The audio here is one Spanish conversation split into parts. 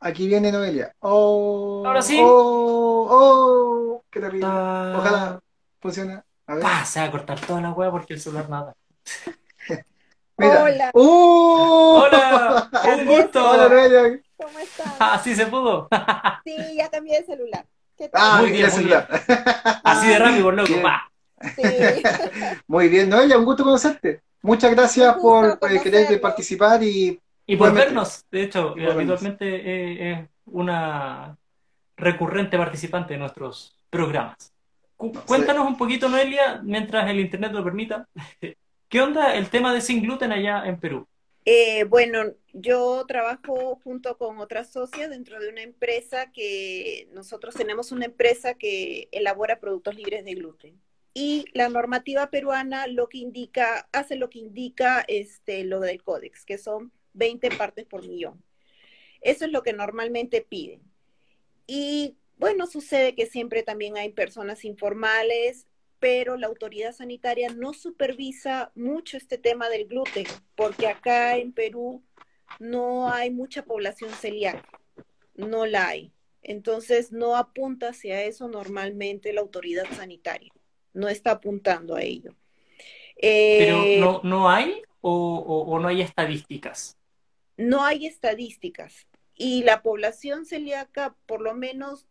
Aquí viene Noelia. Oh, Ahora sí. Oh, oh, qué terrible. Ah. Ojalá funcione. A ver. Se va a cortar toda la hueá porque el celular nada. Mira. Hola. ¡Oh! Hola, un gusto. Hola, Noelia. ¿Cómo están? Así se pudo. Sí, ya cambié de celular. ¿Qué tal? Ah, Muy muy bien, bien, Así de rápido, loco. Bien. Sí. Muy bien, Noelia, un gusto conocerte. Muchas gracias por gusto eh, querer participar y Y por Igualmente. vernos, de hecho, habitualmente eh, es una recurrente participante de nuestros programas. Cu- No sé. Cuéntanos un poquito, Noelia, mientras el internet lo permita. ¿Qué onda el tema de sin gluten allá en Perú? Eh, bueno, yo trabajo junto con otras socias dentro de una empresa que nosotros tenemos una empresa que elabora productos libres de gluten. Y la normativa peruana lo que indica, hace lo que indica este, lo del códex, que son 20 partes por millón. Eso es lo que normalmente piden. Y bueno, sucede que siempre también hay personas informales, pero la autoridad sanitaria no supervisa mucho este tema del gluten, porque acá en Perú no hay mucha población celíaca, no la hay. Entonces no apunta hacia eso normalmente la autoridad sanitaria, no está apuntando a ello. ¿Pero Eh, no, no hay o, o- o no hay estadísticas? No hay estadísticas y la población celíaca por lo menos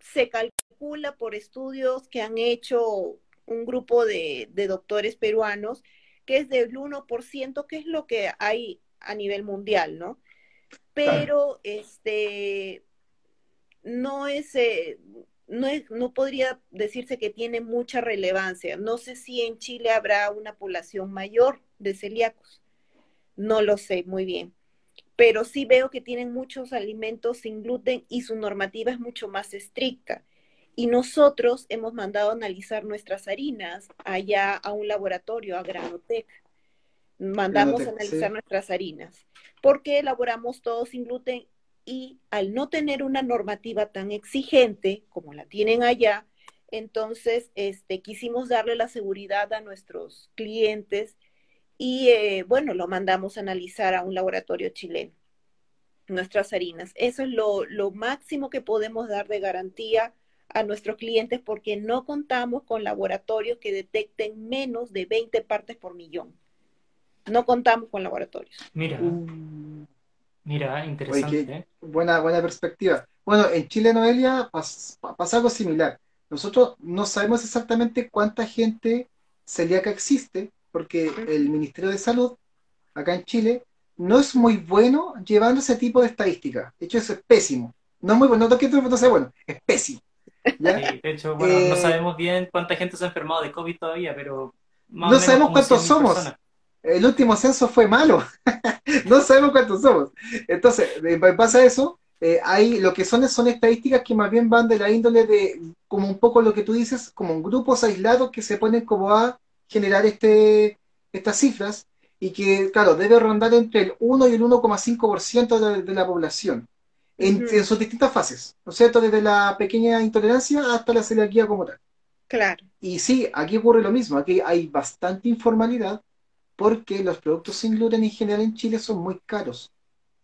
se calcula por estudios que han hecho un grupo de, doctores peruanos que es del 1%, que es lo que hay a nivel mundial, ¿no? Pero este no es, eh, no es, no podría decirse que tiene mucha relevancia. No sé si en Chile habrá una población mayor de celíacos. No lo sé muy bien pero sí veo que tienen muchos alimentos sin gluten y su normativa es mucho más estricta. Y nosotros hemos mandado a analizar nuestras harinas allá a un laboratorio, a Granotec. Mandamos Granotec, a analizar sí. nuestras harinas, porque elaboramos todo sin gluten y al no tener una normativa tan exigente como la tienen allá, entonces este, quisimos darle la seguridad a nuestros clientes y eh, bueno, lo mandamos a analizar a un laboratorio chileno, nuestras harinas. Eso es lo, lo máximo que podemos dar de garantía a nuestros clientes porque no contamos con laboratorios que detecten menos de 20 partes por millón. No contamos con laboratorios. Mira, Uh, mira, interesante. qué- ¿eh? buena, buena perspectiva. Bueno, en Chile, Noelia, pas- pa- pasa algo similar. Nosotros no sabemos exactamente cuánta gente celíaca existe, porque el Ministerio de Salud, acá en Chile, no es muy bueno llevando ese tipo de estadísticas. De hecho, eso es pésimo. No es muy bueno, no que no sea bueno, es pésimo. ¿ya? Sí, de hecho, bueno, no Eh, sabemos bien cuánta gente se ha enfermado de COVID todavía, pero más o No menos sabemos cuántos 100.000 somos. personas. El último censo fue malo. no sabemos cuántos somos. Entonces, en base a eso, eh, hay lo que son son estadísticas que más bien van de la índole de, como un poco lo que tú dices, como grupos aislados que se ponen como a generar este, estas cifras y que, claro, debe rondar entre el 1 y el 1,5% de, de la población en, sus distintas fases, ¿no es cierto? Desde la pequeña intolerancia hasta la celiaquía como tal. Claro. Y sí, aquí ocurre lo mismo, aquí hay bastante informalidad porque los productos sin gluten en general en Chile son muy caros,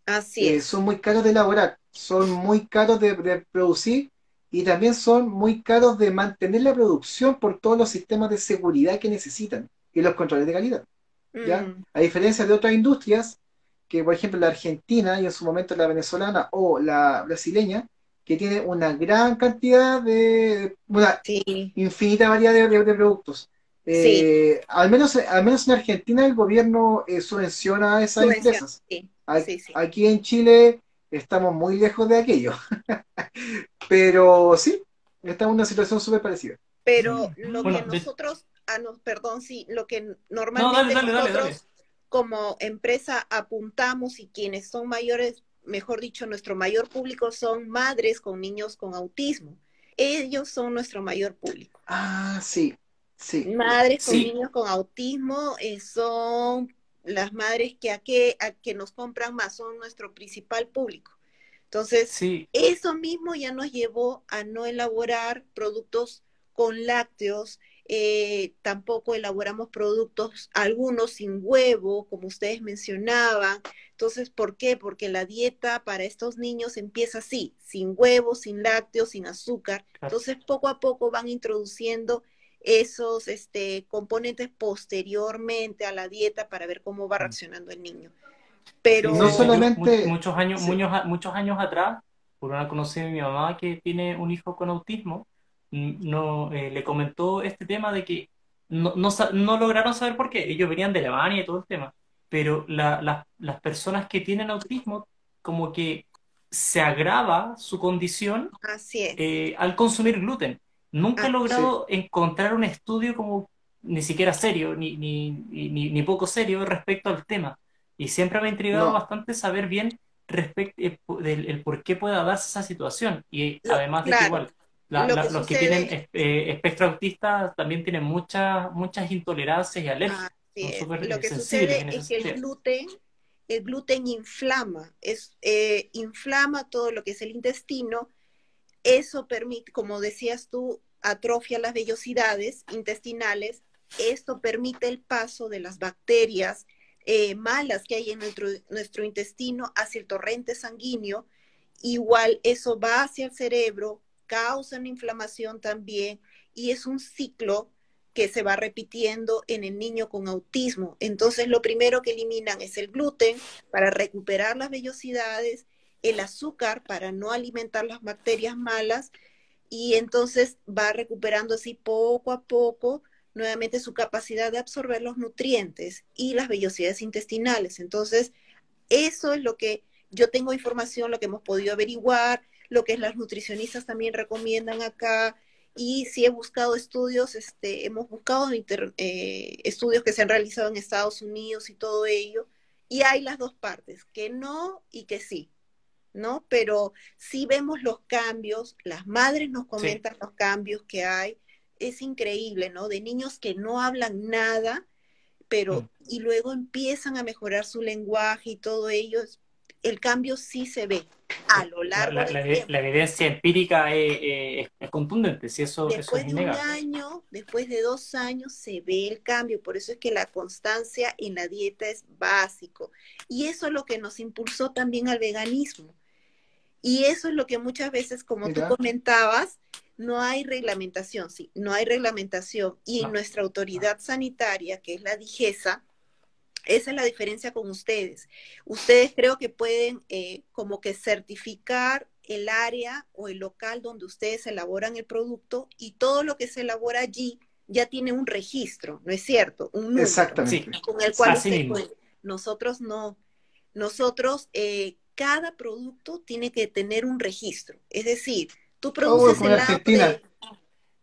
Así Eh, es. son muy caros de elaborar, son muy caros de, de producir y también son muy caros de mantener la producción por todos los sistemas de seguridad que necesitan y los controles de calidad. ¿ya? Mm, A diferencia de otras industrias, que por ejemplo la argentina y en su momento la venezolana o la brasileña, que tiene una gran cantidad de, una sí, infinita variedad de, productos. Eh, al, menos, al menos en Argentina el gobierno eh, subvenciona a esas Subvenciona, empresas. sí, sí, sí. Aquí en Chile estamos muy lejos de aquello. Pero sí, estamos en una situación súper parecida. Pero lo Bueno, que de- nosotros, ah, no, perdón, sí, lo que No, normalmente dale, dale, dale, nosotros dale. como empresa apuntamos y quienes son mayores, mejor dicho, nuestro mayor público son madres con niños con autismo. Ellos son nuestro mayor público. Ah, sí, sí. Madres con Sí. niños con autismo eh, son las madres que a, qué, a que nos compran más, son nuestro principal público. Entonces, Sí, eso mismo ya nos llevó a no elaborar productos con lácteos eh, tampoco elaboramos productos, algunos sin huevo, como ustedes mencionaban. Entonces, ¿por qué? Porque la dieta para estos niños empieza así, sin huevos, sin lácteos, sin azúcar. Entonces, poco a poco van introduciendo esos este, componentes posteriormente a la dieta para ver cómo va mm. reaccionando el niño. Pero no solamente muchos años, muchos, muchos años atrás, por una conocida de mi mamá que tiene un hijo con autismo, no, eh, le comentó este tema de que no, no, lograron saber por qué. Ellos venían de Alemania y todo el tema. Pero las personas que tienen autismo, como que se agrava su condición eh, al consumir gluten. Nunca he ah, logrado encontrar un estudio como ni siquiera serio, ni, ni, ni, poco serio respecto al tema. Y siempre me ha intrigado bastante saber bien respecto eh, el, por qué pueda darse esa situación. Y además de que igual los que tienen eh, espectro autista también tienen muchas muchas intolerancias y alergias. Lo que sucede es que el gluten, el gluten inflama, es, eh, inflama todo lo que es el intestino. Eso permite, como decías tú, atrofia las vellosidades intestinales. Esto permite el paso de las bacterias eh, malas que hay en nuestro, nuestro intestino hacia el torrente sanguíneo. Igual eso va hacia el cerebro, causan inflamación también y es un ciclo que se va repitiendo en el niño con autismo. Entonces, lo primero que eliminan es el gluten para recuperar las vellosidades, el azúcar para no alimentar las bacterias malas y entonces va recuperando así poco a poco nuevamente su capacidad de absorber los nutrientes y las vellosidades intestinales. Entonces, eso es lo que yo tengo información, lo que hemos podido averiguar, lo que las nutricionistas también recomiendan acá. Y si he buscado estudios, este, hemos buscado eh, estudios que se han realizado en Estados Unidos y todo ello, y hay las dos partes, que no y que sí, ¿no? Pero sí vemos los cambios, las madres nos comentan los cambios que hay, es increíble, ¿no? De niños que no hablan nada, pero mm. y luego empiezan a mejorar su lenguaje y todo ello, el cambio sí se ve a lo largo la, del la, evidencia empírica es, contundente, si eso, después eso es de un año, después de dos años se ve el cambio, por eso es que la constancia en la dieta es básico y eso es lo que nos impulsó también al veganismo y eso es lo que muchas veces, como tú comentabas, no hay reglamentación, sí, no hay reglamentación y en nuestra autoridad sanitaria, que es la DIGESA, esa es la diferencia con ustedes. Ustedes creo que pueden eh, como que certificar el área o el local donde ustedes elaboran el producto y todo lo que se elabora allí ya tiene un registro, ¿no es cierto? Un número Exactamente. con el cual nosotros no. Nosotros, eh, cada producto tiene que tener un registro. Es decir, tú produces el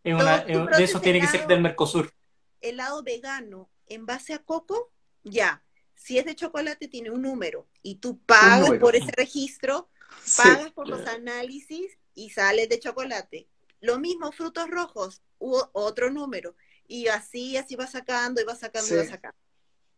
helado de, de eso tiene que ser del Mercosur. Helado vegano en base a coco, ya. Si es de chocolate, tiene un número y tú pagas por ese registro, pagas por los análisis y sales de chocolate. Lo mismo, frutos rojos, otro número. Y así, así va sacando y va sacando y va sacando.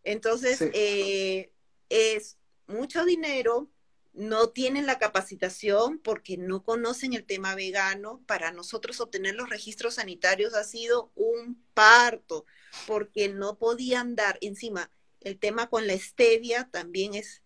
Entonces, eh, es mucho dinero, no tienen la capacitación porque no conocen el tema vegano. Para nosotros obtener los registros sanitarios ha sido un parto, porque no podían dar encima el tema con la stevia también es,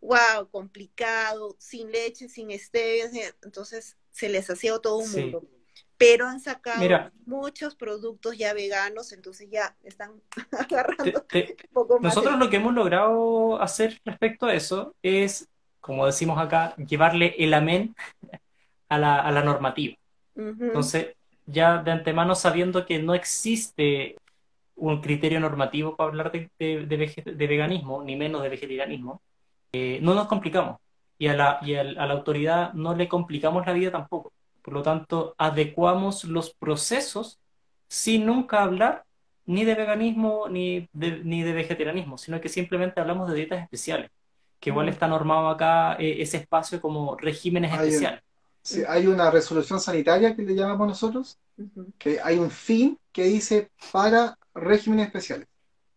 wow, complicado, sin leche, sin stevia, entonces se les hacía todo un mundo. Pero han sacado muchos productos ya veganos, entonces ya están agarrando un poco más. Nosotros lo que hemos logrado hacer respecto a eso es, como decimos acá, llevarle el amén a la, a la normativa. Entonces, ya de antemano sabiendo que no existe un criterio normativo para hablar de, de, veganismo, ni menos de vegetarianismo, eh, no nos complicamos. Y, a la, y a la autoridad no le complicamos la vida tampoco. Por lo tanto, adecuamos los procesos sin nunca hablar ni de veganismo ni de, ni de vegetarianismo, sino que simplemente hablamos de dietas especiales, que igual mm. está normado acá eh, ese espacio como regímenes especiales. Sí, hay una resolución sanitaria que le llamamos nosotros, que hay un fin que dice para regímenes especiales.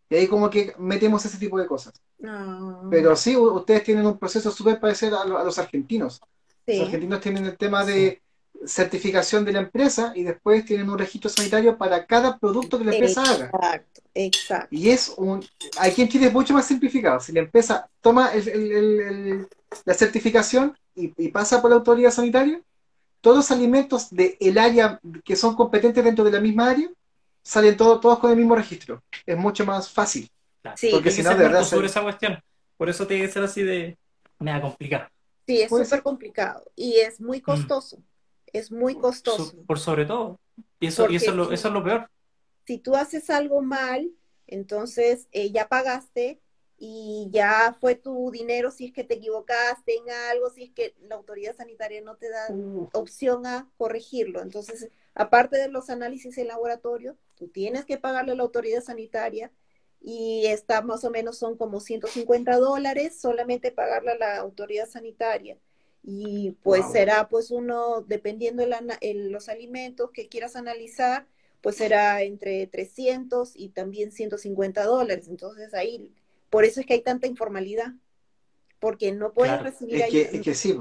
Y ahí como que metemos ese tipo de cosas. Pero sí, ustedes tienen un proceso súper parecido a, los argentinos. Los argentinos tienen el tema de, certificación de la empresa y después tienen un registro sanitario para cada producto que la empresa haga. Exacto, exacto. Y es un. Aquí en Chile es mucho más simplificado. Si la empresa toma el- el- el- el- la certificación y, y pasa por la autoridad sanitaria, todos los alimentos del área que son competentes dentro de la misma área salen todos, todos con el mismo registro. Es mucho más fácil. Claro. Sí, Porque si no, de verdad. Esa cuestión. Por eso tiene que ser así de. Me da complicado. Sí, es súper complicado y es muy costoso. Es muy costoso. So- por sobre todo. Y eso, Porque y eso, es lo, eso es lo peor. si tú haces algo mal, entonces eh, ya pagaste y ya fue tu dinero si es que te equivocaste en algo, si es que la autoridad sanitaria no te da opción a corregirlo. Entonces, aparte de los análisis en laboratorio, tú tienes que pagarle a la autoridad sanitaria y está más o menos son como 150 dólares solamente pagarle a la autoridad sanitaria. Y pues Wow. será pues uno, dependiendo el los alimentos que quieras analizar, pues será entre 300 y también 150 dólares. Entonces ahí, por eso es que hay tanta informalidad, porque no puedes Claro. recibir Es que, es que sí.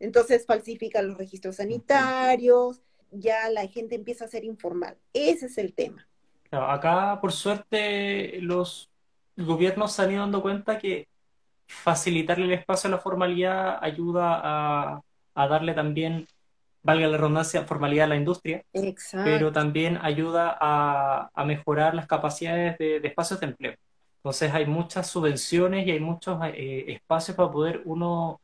Entonces falsifican los registros sanitarios, ya la gente empieza a ser informal. Ese es el tema. Acá, por suerte, los gobiernos se han ido dando cuenta que facilitarle el espacio a la formalidad ayuda a, a darle también, valga la redundancia, formalidad a la industria, Exacto. pero también ayuda a, a mejorar las capacidades de, de espacios de empleo. Entonces hay muchas subvenciones y hay muchos eh, espacios para poder uno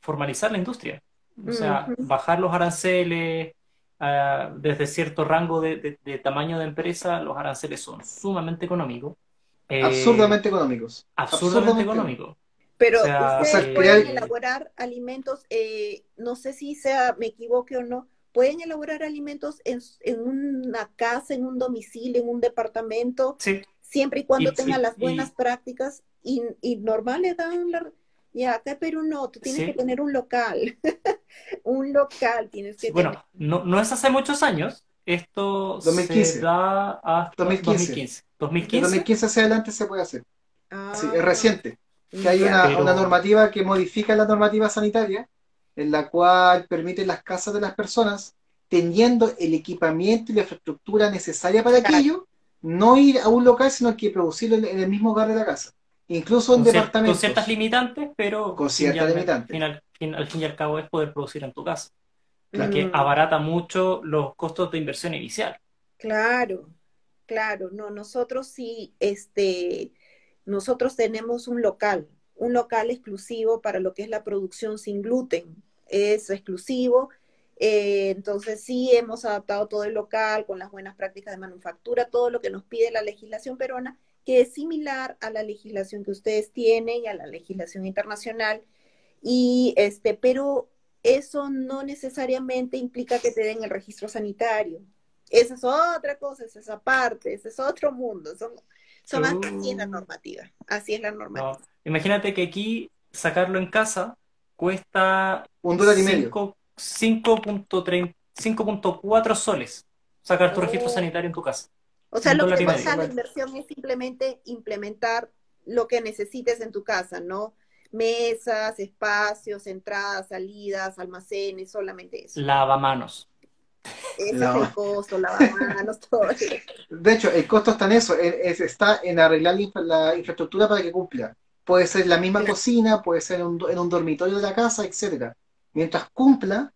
formalizar la industria. O sea, bajar los aranceles, ah, desde cierto rango de, de- de tamaño de empresa, los aranceles son sumamente económicos. Eh, Absurdamente económicos. absurdamente económicos. Pero O sea, ustedes pueden elaborar alimentos, eh, no sé si sea, me equivoque o no, pueden elaborar alimentos en, en una casa, en un domicilio, en un departamento, Sí, siempre y cuando Y- tengan las buenas y- prácticas y, y normal le dan la... Ya, acá en Perú no, tú tienes Sí. que tener un local, un local tienes que bueno, tener. no, no es hace muchos años. Esto 2015. se da hasta 2015. 2015. De 2015. 2015 hacia adelante se puede hacer. Ah, Sí, es reciente. Que hay una, Pero- una normativa que modifica la normativa sanitaria, en la cual permite las casas de las personas, teniendo el equipamiento y la infraestructura necesaria para Claro. aquello, no ir a un local, sino que producirlo en, en el mismo hogar de la casa. Incluso en cier- con departamentos. ciertas limitantes, pero Con ciertas al- limitantes. fin al, fin- al fin y al cabo es poder producir en tu casa, la que Mm. abarata mucho los costos de inversión inicial. Claro, claro, no, nosotros sí, este, nosotros tenemos un local, un local exclusivo para lo que es la producción sin gluten, es exclusivo, eh, entonces sí hemos adaptado todo el local con las buenas prácticas de manufactura, todo lo que nos pide la legislación peruana, que es similar a la legislación que ustedes tienen y a la legislación internacional, y este, pero eso no necesariamente implica que te den el registro sanitario. Esa es otra cosa, esa es aparte, ese es otro mundo. Son Uh. así es la normativa. Así es la normativa. ¿no? Imagínate que aquí sacarlo en casa cuesta Un dólar y medio. cinco- 5.30 5.4 soles sacar tu registro Oh. sanitario en tu casa. O sea, lo que te medio. cuesta la inversión es simplemente implementar lo que necesites en tu casa, ¿no? Mesas, espacios, entradas, salidas, almacenes, solamente eso. Lavamanos. Ese No. es el costo, lavamanos, todo. De hecho, el costo está en eso, es- está en arreglar la, infra- la infraestructura para que cumpla. Puede ser la misma Claro. cocina, puede ser un en un dormitorio de la casa, etcétera. Mientras cumpla,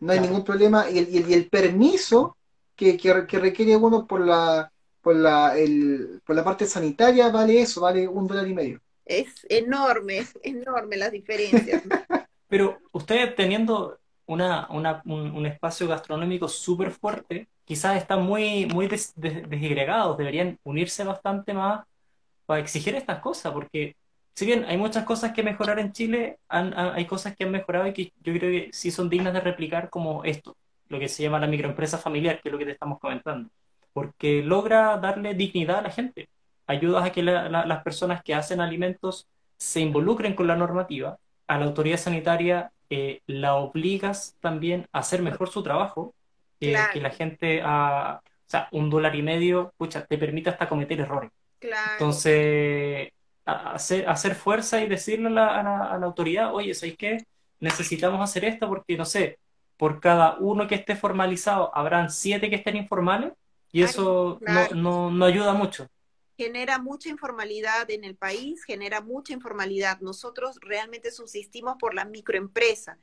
no hay Claro. ningún problema. Y el, y el- y el permiso que, que- que requiere uno por la, por la, el- por la parte sanitaria vale eso, vale un dólar y medio. Es enorme, es enorme las diferencias. Pero ustedes teniendo una, una- un, un espacio gastronómico súper fuerte, quizás están muy, muy des- des- deberían unirse bastante más para exigir estas cosas, porque si bien hay muchas cosas que mejorar en Chile, han- han- hay cosas que han mejorado y que yo creo que sí son dignas de replicar como esto, lo que se llama la microempresa familiar, que es lo que te estamos comentando, porque logra darle dignidad a la gente, ayuda a que la- la- las personas que hacen alimentos se involucren con la normativa, a la autoridad sanitaria eh, la obligas también a hacer mejor su trabajo, que, Claro. que la gente, a, o sea, un dólar y medio, pucha, te permite hasta cometer errores. Claro. Entonces, hacer, hacer fuerza y decirle a la, a la- a la autoridad, oye, ¿sabéis qué? Necesitamos hacer esto porque, no sé, por cada uno que esté formalizado, habrán siete que estén informales y eso no, no ayuda mucho genera mucha informalidad en el país, genera mucha informalidad. Nosotros realmente subsistimos por la microempresa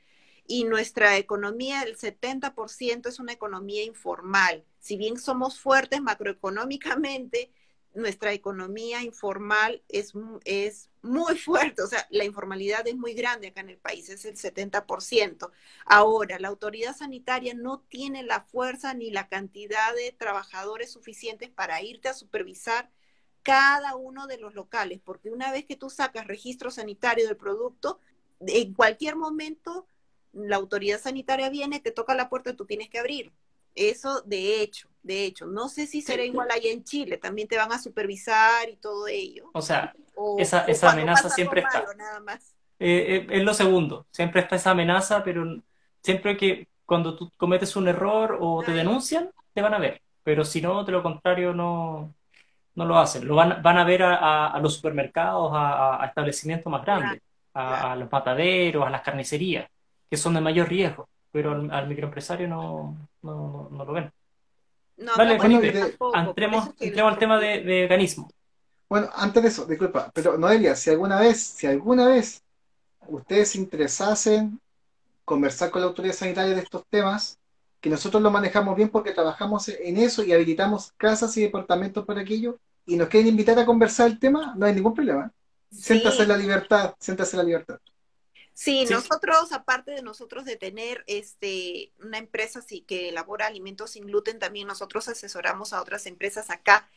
y nuestra economía, el 70% es una economía informal. Si bien somos fuertes macroeconómicamente, nuestra economía informal es, es muy fuerte, o sea, la informalidad es muy grande acá en el país, es el 70%. Ahora, la autoridad sanitaria no tiene la fuerza ni la cantidad de trabajadores suficientes para irte a supervisar cada uno de los locales, porque una vez que tú sacas registro sanitario del producto, en cualquier momento la autoridad sanitaria viene, te toca la puerta y tú tienes que abrir. Eso de hecho, de hecho, no sé si será igual allá en Chile, también te van a supervisar y todo ello. O sea, esa, esa amenaza siempre está. nada más. Eh, eh, es lo segundo, siempre está esa amenaza, pero siempre que cuando tú cometes un error o te denuncian, te van a ver. Pero si no, de lo contrario, no, no lo hacen. Lo van, van a ver a, los supermercados, a, establecimientos más grandes, a, los mataderos, a las carnicerías, que son de mayor riesgo, pero al, microempresario no, no, no, lo ven. No, vale, Felipe, entremos, al tema de, de, organismo. Bueno, antes de eso, disculpa, pero Noelia, si alguna vez, si alguna vez ustedes se interesasen conversar con la autoridad sanitaria de estos temas, que nosotros lo manejamos bien porque trabajamos en eso y habilitamos casas y departamentos para aquello, y nos quieren invitar a conversar el tema, no hay ningún problema. Siéntase la libertad, siéntase la libertad. Sí, nosotros, aparte de nosotros de tener este una empresa sí, que elabora alimentos sin gluten, también nosotros asesoramos a otras empresas acá.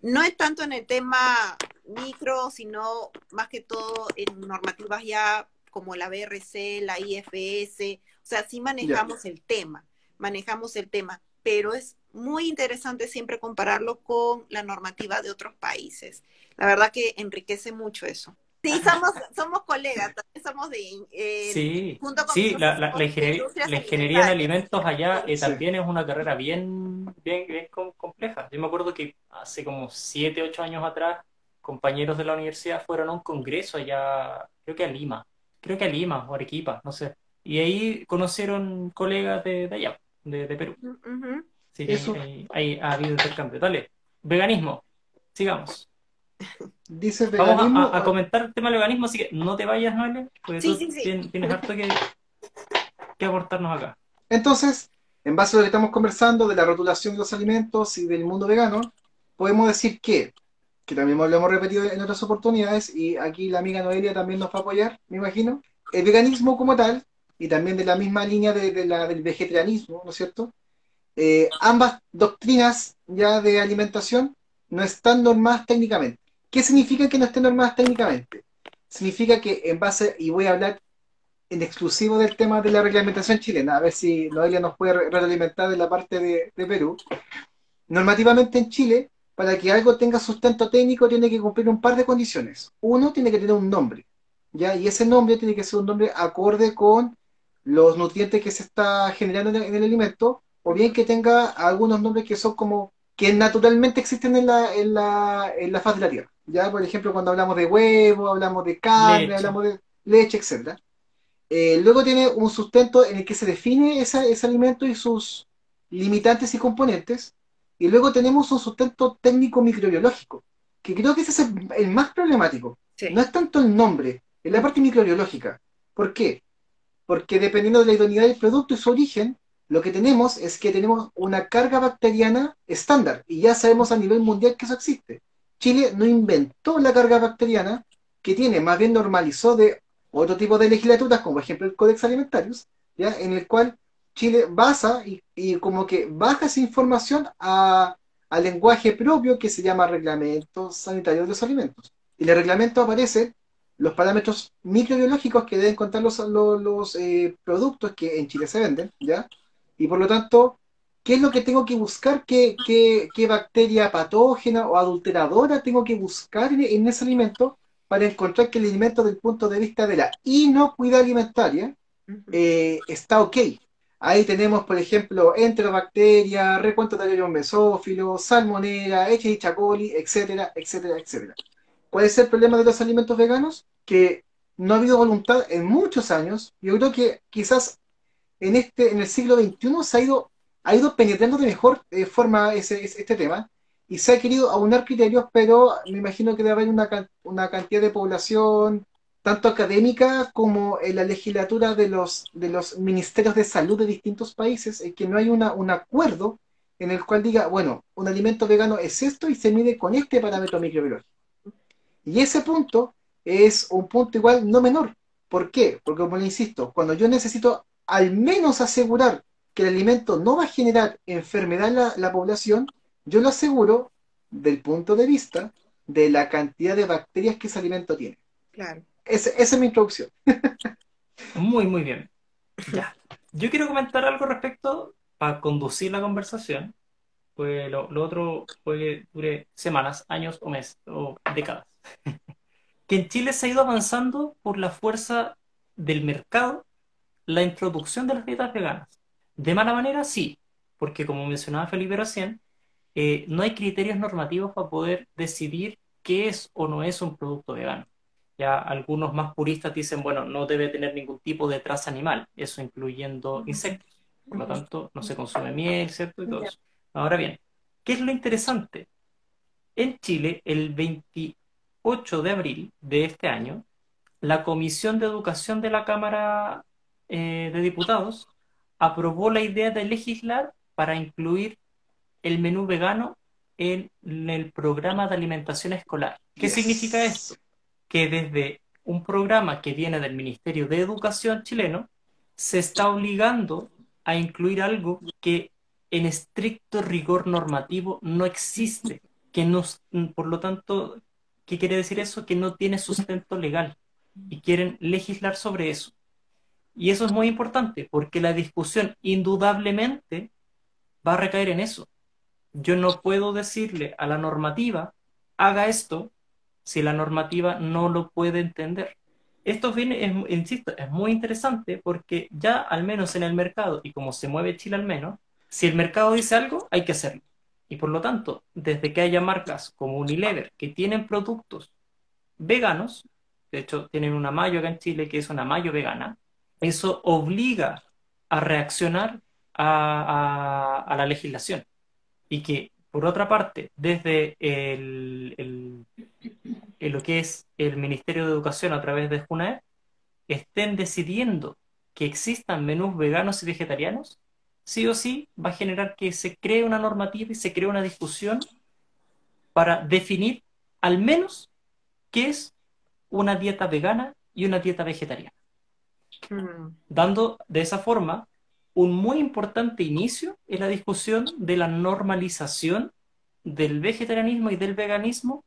No es tanto en el tema micro, sino más que todo en normativas ya como la BRC, la IFS, o sea, sí manejamos el tema manejamos el tema, pero es muy interesante siempre compararlo con la normativa de otros países. La verdad que enriquece mucho eso. Sí, somos, somos colegas, también somos de... Eh, sí, sí la, la, ingeniería, la, ingeniería, de alimentos allá eh, también es una carrera bien, bien, bien compleja. Yo me acuerdo que hace como siete, ocho años atrás, compañeros de la universidad fueron a un congreso allá, creo que a Lima, creo que a Lima o Arequipa, no sé. Y ahí conocieron colegas de, de allá de, Perú. Sí, Eso. Ahí, ha habido intercambio. Dale, veganismo, sigamos. Dice veganismo. Vamos a, comentar el tema del veganismo, así que no te vayas, Noelia, porque tú tienes, harto que, que aportarnos acá. Entonces, en base a lo que estamos conversando de la rotulación de los alimentos y del mundo vegano, podemos decir que, que también lo hemos repetido en otras oportunidades, y aquí la amiga Noelia también nos va a apoyar, me imagino, el veganismo como tal y también de la misma línea de, la, del vegetarianismo, ¿no es cierto? Eh, ambas doctrinas ya de alimentación no están normadas técnicamente. ¿Qué significa que no estén normadas técnicamente? Significa que en base, y voy a hablar en exclusivo del tema de la reglamentación chilena, a ver si Noelia nos puede realimentar de la parte de, de Perú. Normativamente en Chile, para que algo tenga sustento técnico, tiene que cumplir un par de condiciones. Uno, tiene que tener un nombre, ¿ya? Y ese nombre tiene que ser un nombre acorde con los nutrientes que se está generando en el, alimento, o bien que tenga algunos nombres que son como que naturalmente existen en la, en la, en la faz de la Tierra. Ya, por ejemplo, cuando hablamos de huevo, hablamos de carne, hablamos de leche, etc. Eh, luego tiene un sustento en el que se define ese, ese alimento y sus limitantes y componentes. Y luego tenemos un sustento técnico microbiológico, que creo que ese es el, más problemático. No es tanto el nombre, es la parte microbiológica. ¿Por qué? Porque dependiendo de la idoneidad del producto y su origen, lo que tenemos es que tenemos una carga bacteriana estándar y ya sabemos a nivel mundial que eso existe. Chile no inventó la carga bacteriana que tiene, más bien normalizó de otro tipo de legislaturas, como por ejemplo el Códex Alimentarios, ¿ya? en el cual Chile basa y, como que baja esa información a, al lenguaje propio que se llama Reglamento Sanitario de los Alimentos. Y el reglamento aparece los parámetros microbiológicos que deben contar los, los, eh, productos que en Chile se venden, ¿ya? Y por lo tanto, ¿qué es lo que tengo que buscar? ¿Qué, qué, bacteria patógena o adulteradora tengo que buscar en, ese alimento para encontrar que el alimento desde el punto de vista de la inocuidad alimentaria eh, está ok? Ahí tenemos, por ejemplo, enterobacteria, recuento de mesófilo, salmonera, Escherichia coli, etcétera, etcétera, etcétera. ¿Cuál es el problema de los alimentos veganos? Que no ha habido voluntad en muchos años. Yo creo que quizás en, este, en el siglo XXI se ha ido, ha ido penetrando de mejor eh, forma ese, este tema y se ha querido aunar criterios, pero me imagino que debe haber una, una cantidad de población, tanto académica como en la legislatura de los, de los ministerios de salud de distintos países, en que no hay un acuerdo en el cual diga, bueno, un alimento vegano es esto y se mide con este parámetro microbiológico. Y ese punto es un punto igual no menor. ¿Por qué? Porque como le insisto, cuando yo necesito al menos asegurar que el alimento no va a generar enfermedad en la, la población, yo lo aseguro del punto de vista de la cantidad de bacterias que ese alimento tiene. Claro. esa es mi introducción. Muy, muy bien. Ya. Yo quiero comentar algo respecto para conducir la conversación. Pues lo, lo otro puede dure semanas, años o meses o décadas. que en Chile se ha ido avanzando por la fuerza del mercado la introducción de las dietas veganas. De mala manera, sí, porque como mencionaba Felipe recién, eh, no hay criterios normativos para poder decidir qué es o no es un producto vegano. Ya algunos más puristas dicen, bueno, no debe tener ningún tipo de traza animal, eso incluyendo insectos. Por lo tanto, no se consume miel, ¿cierto? Y todo eso. Ahora bien, ¿qué es lo interesante? En Chile, el 28 de abril de este año, la Comisión de Educación de la Cámara eh, de Diputados aprobó la idea de legislar para incluir el menú vegano en el programa de alimentación escolar. ¿Qué significa esto? Que desde un programa que viene del Ministerio de Educación chileno, se está obligando a incluir algo que en estricto rigor normativo no existe, que no, por lo tanto, ¿qué quiere decir eso? Que no tiene sustento legal y quieren legislar sobre eso. Y eso es muy importante porque la discusión indudablemente va a recaer en eso yo no puedo decirle a la normativa, haga esto, si la normativa no lo puede entender. Esto viene, insisto, es muy interesante porque ya al menos en el mercado, y como se mueve Chile al menos, si el mercado dice algo, hay que hacerlo. Y por lo tanto, desde que haya marcas como Unilever que tienen productos veganos, de hecho tienen una mayo acá en Chile que es una mayo vegana, eso obliga a reaccionar a la legislación. Y que, por otra parte, desde el, lo que es el Ministerio de Educación a través de JUNAE, estén decidiendo que existan menús veganos y vegetarianos, sí o sí va a generar que se cree una normativa y se cree una discusión para definir al menos qué es una dieta vegana y una dieta vegetariana. Mm. Dando de esa forma un muy importante inicio en la discusión de la normalización del vegetarianismo y del veganismo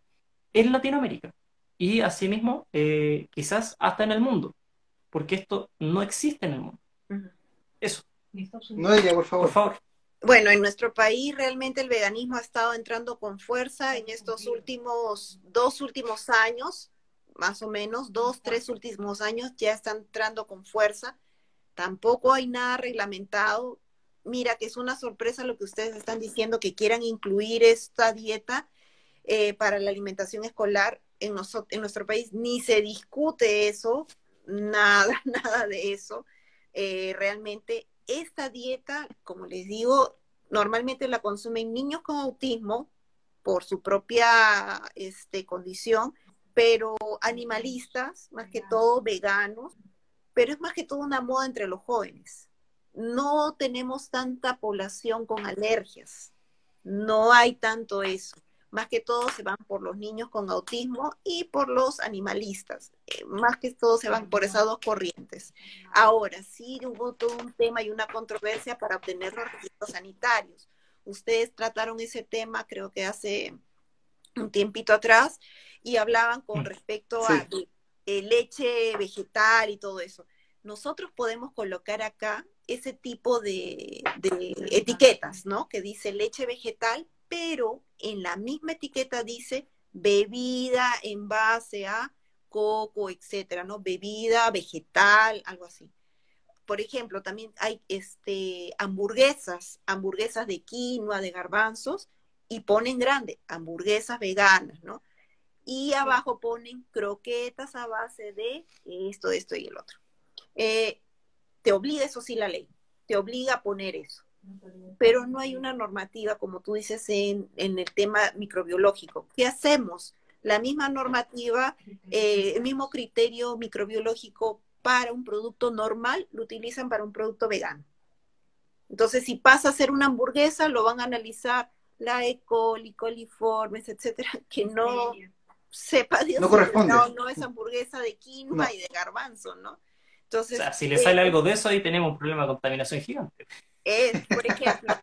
en Latinoamérica y asimismo eh, quizás hasta en el mundo, porque esto no existe en el mundo. Eso. No, por favor. Por favor. Bueno, en nuestro país realmente el veganismo ha estado entrando con fuerza en estos últimos dos últimos años, más o menos, dos, tres últimos años ya está entrando con fuerza tampoco hay nada reglamentado. Mira, que es una sorpresa lo que ustedes están diciendo, que quieran incluir esta dieta eh, para la alimentación escolar en, en nuestro país. Ni se discute eso, nada, nada de eso. Eh, realmente esta dieta, como les digo, normalmente la consumen niños con autismo por su propia este, condición, pero animalistas, más que todo veganos, pero es más que todo una moda entre los jóvenes. No tenemos tanta población con alergias, no hay tanto eso. Más que todo se van por los niños con autismo y por los animalistas. Más que todo se van por esas dos corrientes. Ahora, sí hubo todo un tema y una controversia para obtener los registros sanitarios. Ustedes trataron ese tema, creo que hace un tiempito atrás, y hablaban con mm. respecto a eh, leche vegetal y todo eso. Nosotros podemos colocar acá ese tipo de, etiquetas, ¿no? Que dice leche vegetal, pero en la misma etiqueta dice bebida en base a coco, etcétera, ¿no? Bebida vegetal, algo así. Por ejemplo, también hay este, hamburguesas, hamburguesas de quinoa, de garbanzos, y ponen grande, hamburguesas veganas, ¿no? y abajo ponen croquetas a base de esto, esto y el otro. Eh, te obliga eso sí la ley. te obliga a poner eso. Pero no hay una normativa, como tú dices, en, en el tema microbiológico. ¿Qué hacemos? La misma normativa, eh, el mismo criterio microbiológico para un producto normal, lo utilizan para un producto vegano. Entonces, si pasa a ser una hamburguesa, lo van a analizar la E. coli, coliformes, etcétera, que no sepa Dios, no, corresponde. no, es hamburguesa de quinoa y de garbanzo, ¿no? Entonces, o sea, si le sale eh, algo de eso, ahí tenemos un problema de contaminación gigante. Es, por ejemplo,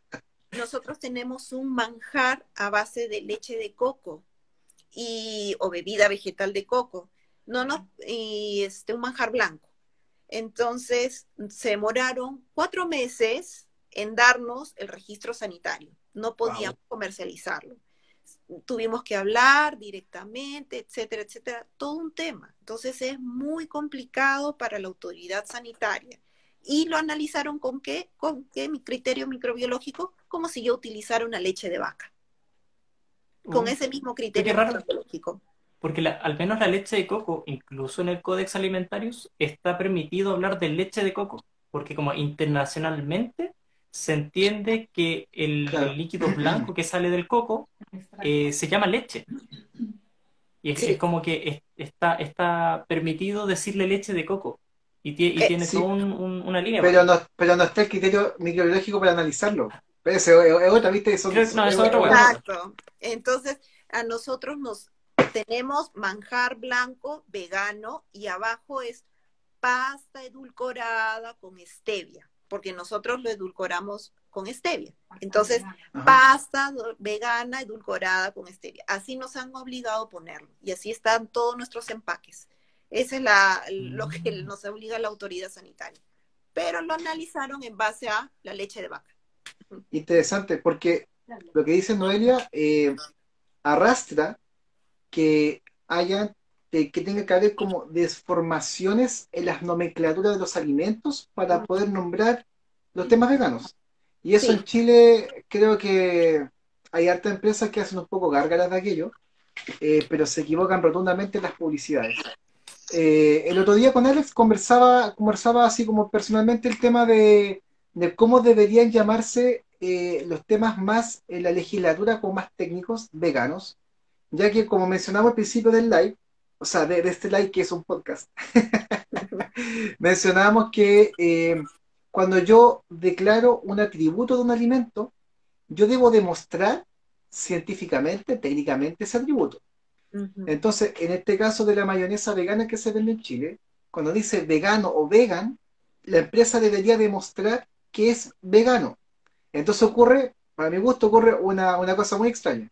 nosotros tenemos un manjar a base de leche de coco y, o bebida vegetal de coco, no, no, y este, un manjar blanco. Entonces, se demoraron cuatro meses en darnos el registro sanitario. No podíamos comercializarlo. Tuvimos que hablar directamente, etcétera, etcétera, todo un tema. Entonces es muy complicado para la autoridad sanitaria. Y lo analizaron con qué, con qué mi criterio microbiológico, como si yo utilizara una leche de vaca. Con ese mismo criterio microbiológico. Porque al menos la leche de coco, incluso en el Códex Alimentarius, está permitido hablar de leche de coco, porque como internacionalmente se entiende que el, líquido blanco que sale del coco eh, se llama leche. Y es, como que está, está permitido decirle leche de coco. Y, eh, tiene toda una línea. Pero no, pero no está el criterio microbiológico para analizarlo. Pero es, otra, ¿viste? no, es Exacto. Entonces, a nosotros nos tenemos manjar blanco vegano y abajo es pasta edulcorada con stevia porque nosotros lo edulcoramos con stevia. Entonces, pasta vegana edulcorada con stevia. Así nos han obligado a ponerlo y así están todos nuestros empaques. Ese es la, lo que mm. nos obliga la autoridad sanitaria. Pero lo analizaron en base a la leche de vaca. Interesante, porque lo que dice Noelia eh, arrastra que haya que tenga que haber como desformaciones en las nomenclaturas de los alimentos para poder nombrar los temas veganos. Y eso en Chile creo que hay harta empresas que hacen un poco gárgaras de aquello, eh, pero se equivocan rotundamente en las publicidades. Eh, el otro día con Alex conversaba, conversaba así como personalmente el tema de, de cómo deberían llamarse eh, los temas más en la legislatura como más técnicos veganos, ya que como mencionamos al principio del live, o sea, de, este like que es un podcast, mencionamos que eh, cuando yo declaro un atributo de un alimento, yo debo demostrar científicamente, técnicamente ese atributo. Entonces, en este caso de la mayonesa vegana que se vende en Chile, cuando dice vegano o vegan, la empresa debería demostrar que es vegano. Entonces ocurre, para mi gusto, ocurre una, una cosa muy extraña.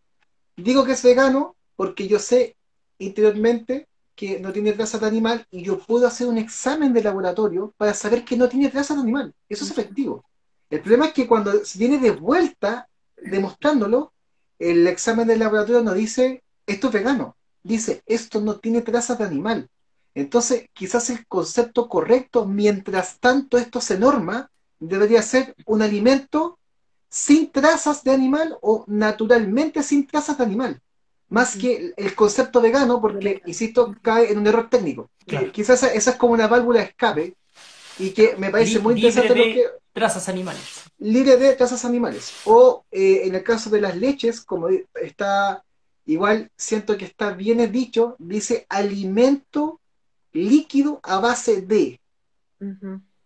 Digo que es vegano porque yo sé interiormente que no tiene trazas de animal y yo puedo hacer un examen de laboratorio para saber que no tiene trazas de animal. Eso es efectivo. El problema es que cuando viene de vuelta demostrándolo, el examen de laboratorio no dice esto es vegano, dice esto no tiene trazas de animal. Entonces, quizás el concepto correcto, mientras tanto esto se norma, debería ser un alimento sin trazas de animal o naturalmente sin trazas de animal más que el concepto vegano, porque, insisto, cae en un error técnico. Quizás esa es como una válvula de escape y que me parece muy interesante libre de trazas animales. Libre de trazas animales. O eh, en el caso de las leches, como está, igual siento que está bien dicho, dice alimento líquido a base de.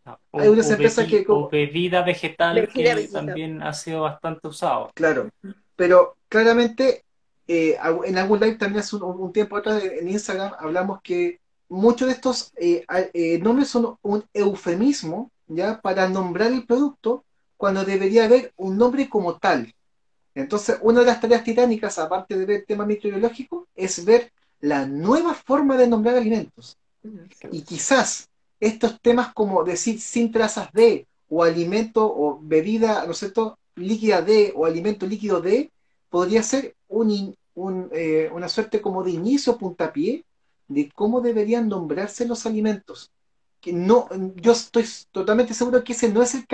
Ah, Hay unas empresas que... O bebida vegetal que también ha sido bastante usado. Claro, pero claramente eh, en algún live también hace un, tiempo atrás en Instagram hablamos que muchos de estos eh, eh, nombres son un eufemismo ya para nombrar el producto cuando debería haber un nombre como tal. Entonces, una de las tareas titánicas, aparte de ver el tema microbiológico, es ver la nueva forma de nombrar alimentos. Y quizás estos temas como decir sin trazas de, o alimento o bebida, ¿no es cierto?, líquida de, o alimento líquido de, podría ser un, eh, una suerte como de inicio, puntapié, de cómo deberían nombrarse los alimentos. Que no, yo estoy totalmente seguro que ese no es el,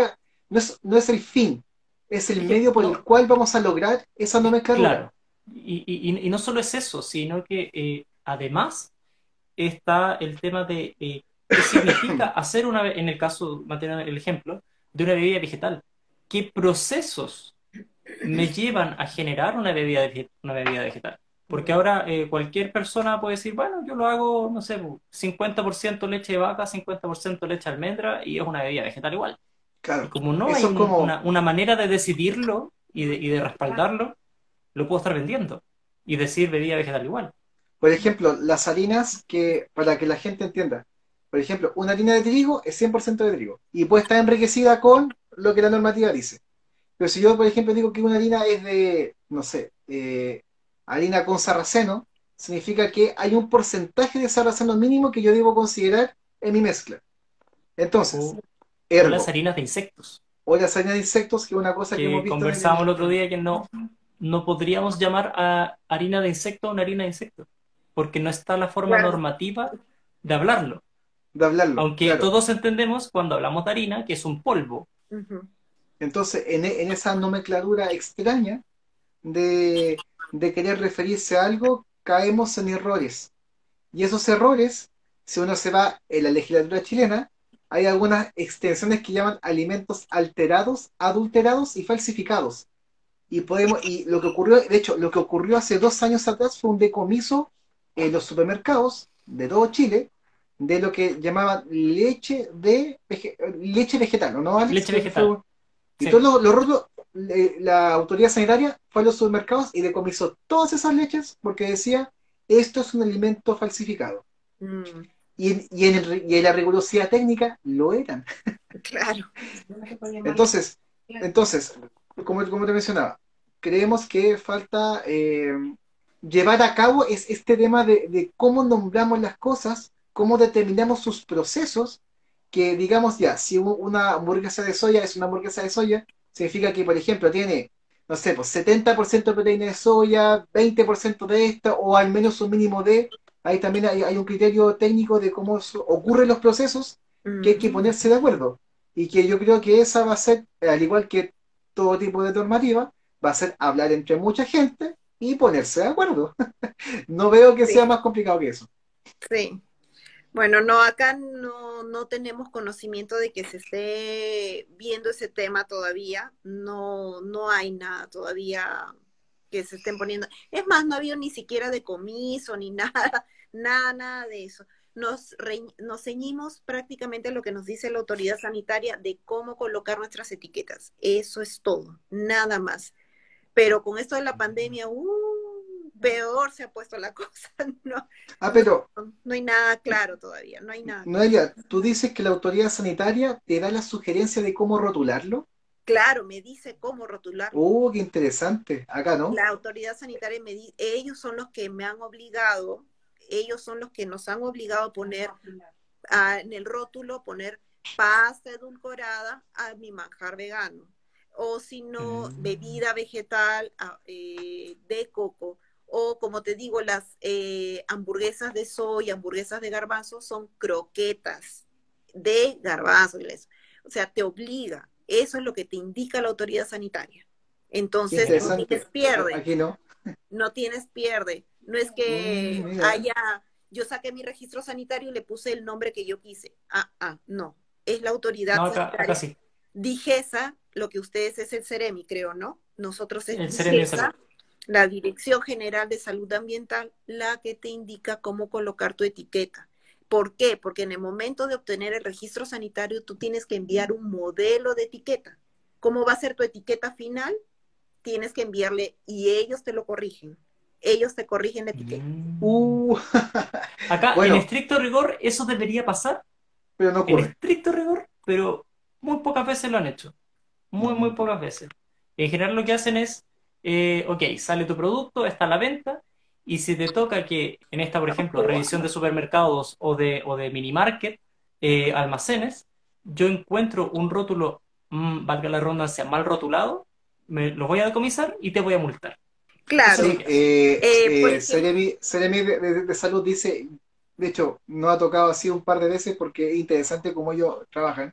no es, no es el fin, es el medio por el cual vamos a lograr esa nomenclatura. Claro. Y, y, y no solo es eso, sino que eh, además está el tema de eh, qué significa hacer una, en el caso, mantener el ejemplo, de una bebida vegetal? ¿Qué procesos me llevan a generar una bebida, una bebida vegetal? Porque ahora eh, cualquier persona puede decir, bueno, yo lo hago, no sé, 50% leche de vaca, 50% leche de almendra y es una bebida vegetal igual. Claro. Y como no hay una, manera de decidirlo y de, y de respaldarlo, lo puedo estar vendiendo y decir bebida vegetal igual. Por ejemplo, las harinas que, para que la gente entienda, por ejemplo, una harina de trigo es 100% de trigo y puede estar enriquecida con lo que la normativa dice. Pero si yo, por ejemplo, digo que una harina es de, no sé, eh, harina con sarraceno, significa que hay un porcentaje de sarraceno mínimo que yo debo considerar en mi mezcla. Entonces, o, las harinas de insectos. O las harinas de insectos, que es una cosa que, hemos visto. Conversamos el, otro día que no, no podríamos llamar a harina de insecto una harina de insecto, porque no está la forma normativa de hablarlo. De hablarlo. Aunque todos entendemos cuando hablamos de harina que es un polvo. Entonces, en, en, esa nomenclatura extraña de, de querer referirse a algo, caemos en errores. Y esos errores, si uno se va en la legislatura chilena, hay algunas extensiones que llaman alimentos alterados, adulterados y falsificados. Y podemos, y lo que ocurrió, de hecho, lo que ocurrió hace dos años atrás fue un decomiso en los supermercados de todo Chile de lo que llamaban leche de leche vegetal, ¿no? Leche vegetal. Y todos los, los la autoridad sanitaria fue a los supermercados y decomisó todas esas leches porque decía, esto es un alimento falsificado. Mm. Y, en la rigurosidad técnica lo eran. Claro. entonces, entonces como, como te mencionaba, creemos que falta eh, llevar a cabo es este tema de, de, cómo nombramos las cosas, cómo determinamos sus procesos, que digamos ya, si una hamburguesa de soya es una hamburguesa de soya, significa que, por ejemplo, tiene, no sé, pues 70% de proteína de soya, 20% de esta, o al menos un mínimo de, ahí también hay, un criterio técnico de cómo ocurren los procesos que hay que ponerse de acuerdo. Y que yo creo que esa va a ser, al igual que todo tipo de normativa, va a ser hablar entre mucha gente y ponerse de acuerdo. no veo que sea más complicado que eso. Sí, bueno, no, acá no, no tenemos conocimiento de que se esté viendo ese tema todavía. No, no hay nada todavía que se estén poniendo. Es más, no ha habido ni siquiera decomiso ni nada, nada, nada de eso. Nos, nos ceñimos prácticamente a lo que nos dice la autoridad sanitaria de cómo colocar nuestras etiquetas. Eso es todo, nada más. Pero con esto de la pandemia, uh, peor se ha puesto la cosa. No, ah, pero. No, hay nada claro todavía, no hay nada. Noelia, ¿tú dices que la autoridad sanitaria te da la sugerencia de cómo rotularlo? Claro, me dice cómo rotularlo. ¡Oh, qué interesante! Acá, ¿no? La autoridad sanitaria me dice, ellos son los que me han obligado, ellos son los que nos han obligado a poner en el rótulo, poner pasta edulcorada a mi manjar vegano. O si no, mm. bebida vegetal eh, de coco o como te digo, las eh, hamburguesas de soya, hamburguesas de garbanzo son croquetas de garbanzo. O sea, te obliga. Eso es lo que te indica la autoridad sanitaria. Entonces, no tienes pierde. Aquí no. No tienes pierde. No es que mm, haya, yo saqué mi registro sanitario y le puse el nombre que yo quise. Ah, ah, no. Es la autoridad no, acá, acá sí. Digesa, lo que ustedes es el CEREMI, creo, ¿no? Nosotros es el Digesa la Dirección General de Salud Ambiental la que te indica cómo colocar tu etiqueta. ¿Por qué? Porque en el momento de obtener el registro sanitario tú tienes que enviar un modelo de etiqueta. ¿Cómo va a ser tu etiqueta final? Tienes que enviarle y ellos te lo corrigen. Ellos te corrigen la etiqueta. Mm. Uh. Acá, en estricto rigor, eso debería pasar. Pero no En estricto rigor, pero muy pocas veces lo han hecho. Muy, muy pocas veces. En general lo que hacen es eh, ok, sale tu producto, está a la venta, y si te toca que en esta, por ejemplo, revisión de supermercados o de, o de mini market, eh, almacenes, yo encuentro un rótulo, mm, valga la redundancia, mal rotulado, me lo voy a decomisar y te voy a multar. Claro. Sí, eh, eh, de, de, Salud dice, de hecho, no ha tocado así un par de veces porque es interesante cómo ellos trabajan.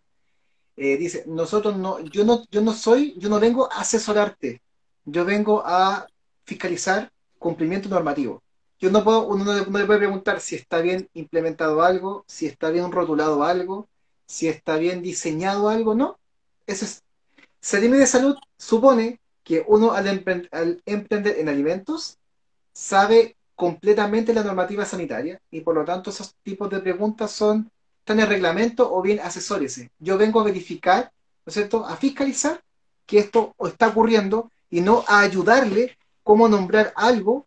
dice, nosotros no, yo no, yo no soy, yo no vengo a asesorarte, yo vengo a fiscalizar cumplimiento normativo. Yo no puedo, uno no, le puede preguntar si está bien implementado algo, si está bien rotulado algo, si está bien diseñado algo, no. eso es. De Salud supone que uno al, al emprender en alimentos sabe completamente la normativa sanitaria y por lo tanto esos tipos de preguntas son están en reglamento o bien asesórese. Yo vengo a verificar, ¿no es cierto?, a fiscalizar que esto está ocurriendo y no a ayudarle cómo nombrar algo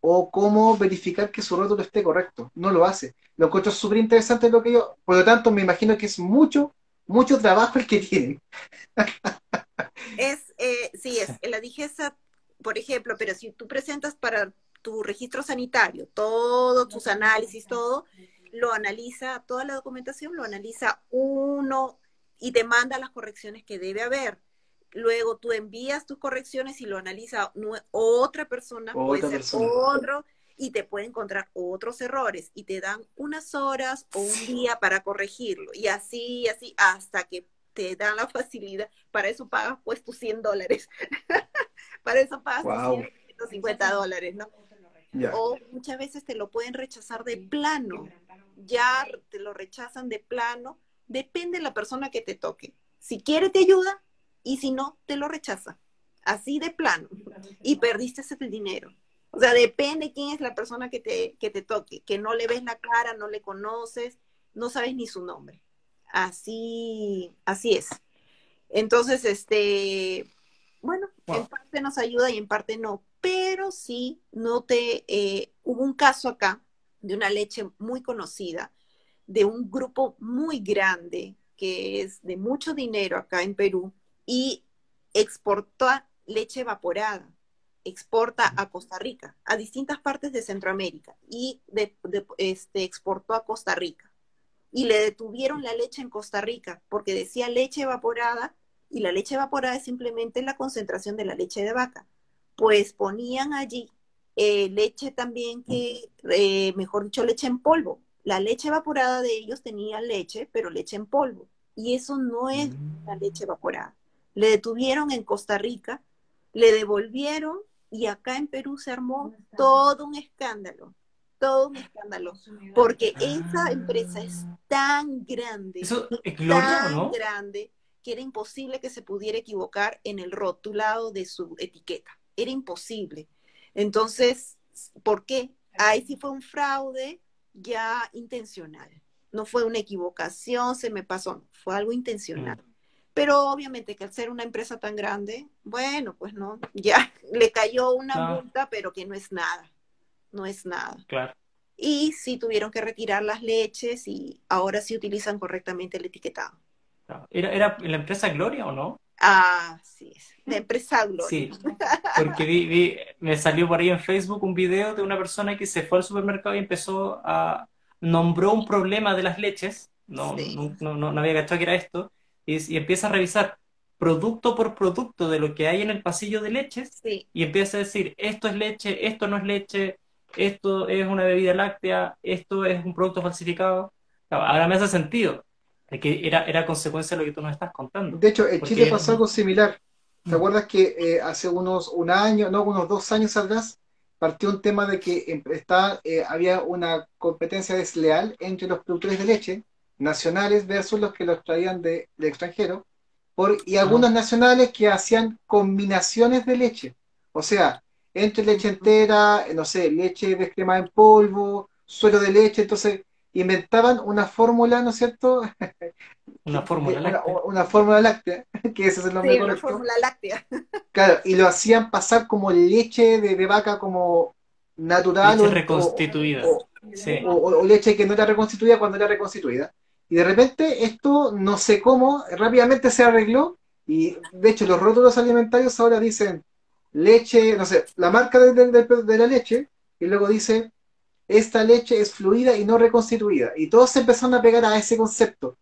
o cómo verificar que su rótulo esté correcto. No lo hace. Lo encuentro súper interesante lo que yo, por lo tanto me imagino que es mucho, mucho trabajo el que tienen. es, eh, sí, es, la digesta, por ejemplo, pero si tú presentas para tu registro sanitario, todos tus análisis, todo, lo analiza, toda la documentación lo analiza uno y te manda las correcciones que debe haber. Luego tú envías tus correcciones y lo analiza otra persona, puede ser otro, y te puede encontrar otros errores y te dan unas horas o un día para corregirlo. Y así, así, hasta que te dan la facilidad. Para eso pagas pues tus 100 dólares. para eso pagas tus 150 dólares, ¿no? O muchas veces te lo pueden rechazar de plano. Ya te lo rechazan de plano. Depende de la persona que te toque. Si quiere te ayuda y si no, te lo rechaza. Así de plano. Y perdiste ese dinero. O sea, depende quién es la persona que te, que te toque, que no le ves la cara, no le conoces, no sabes ni su nombre. Así, así es. Entonces, este, bueno, en parte nos ayuda y en parte no, pero sí noté, eh, hubo un caso acá de una leche muy conocida, de un grupo muy grande que es de mucho dinero acá en Perú y exportó leche evaporada, exporta a Costa Rica, a distintas partes de Centroamérica y este, exportó a Costa Rica. Y le detuvieron la leche en Costa Rica porque decía leche evaporada y la leche evaporada es simplemente la concentración de la leche de vaca pues ponían allí eh, leche también que, eh, mejor dicho, leche en polvo. La leche evaporada de ellos tenía leche, pero leche en polvo. Y eso no es mm. la leche evaporada. Le detuvieron en Costa Rica, le devolvieron y acá en Perú se armó todo un escándalo, todo un escándalo, porque esa empresa es tan grande, tan grande, que era imposible que se pudiera equivocar en el rotulado de su etiqueta era imposible. Entonces, ¿por qué? Ahí sí fue un fraude ya intencional. No fue una equivocación, se me pasó, fue algo intencional. Pero obviamente que al ser una empresa tan grande, bueno, pues no, ya le cayó una multa, pero que no es nada, no es nada. Claro. Y sí tuvieron que retirar las leches y ahora sí utilizan correctamente el etiquetado. ¿Era, era la empresa Gloria o no? Ah, sí, de empresa Sí, porque vi, me salió por ahí en Facebook un video de una persona que se fue al supermercado y empezó a... nombró un problema de las leches, no, no, no, no, había cachado que era esto, y, empieza a revisar producto por producto de lo que hay en el pasillo de leches y empieza a decir, esto es leche, esto no es leche, esto es una bebida láctea, esto es un producto falsificado. Ahora me hace sentido que era, era consecuencia de lo que tú nos estás contando. De hecho, en Chile pasó algo similar. ¿Te mm. acuerdas que eh, hace unos un año, no, unos dos años atrás, partió un tema de que está, eh, había una competencia desleal entre los productores de leche nacionales versus los que los traían de, extranjero, por, y algunos nacionales que hacían combinaciones de leche. O sea, entre leche entera, no sé, leche descremada en polvo, suelo de leche, entonces inventaban una fórmula, ¿no es cierto? Una fórmula láctea. Una, fórmula láctea, que ese es el nombre sí, Una fórmula láctea. Claro, y lo hacían pasar como leche de, vaca como natural. Leche reconstituida. O, o, leche que no era reconstituida cuando era reconstituida. Y de repente esto, no sé cómo, rápidamente se arregló. Y de hecho los rótulos alimentarios ahora dicen leche, no sé, la marca de, la leche, y luego dice esta leche es fluida y no reconstituida. Y todos se empezaron a pegar a ese concepto.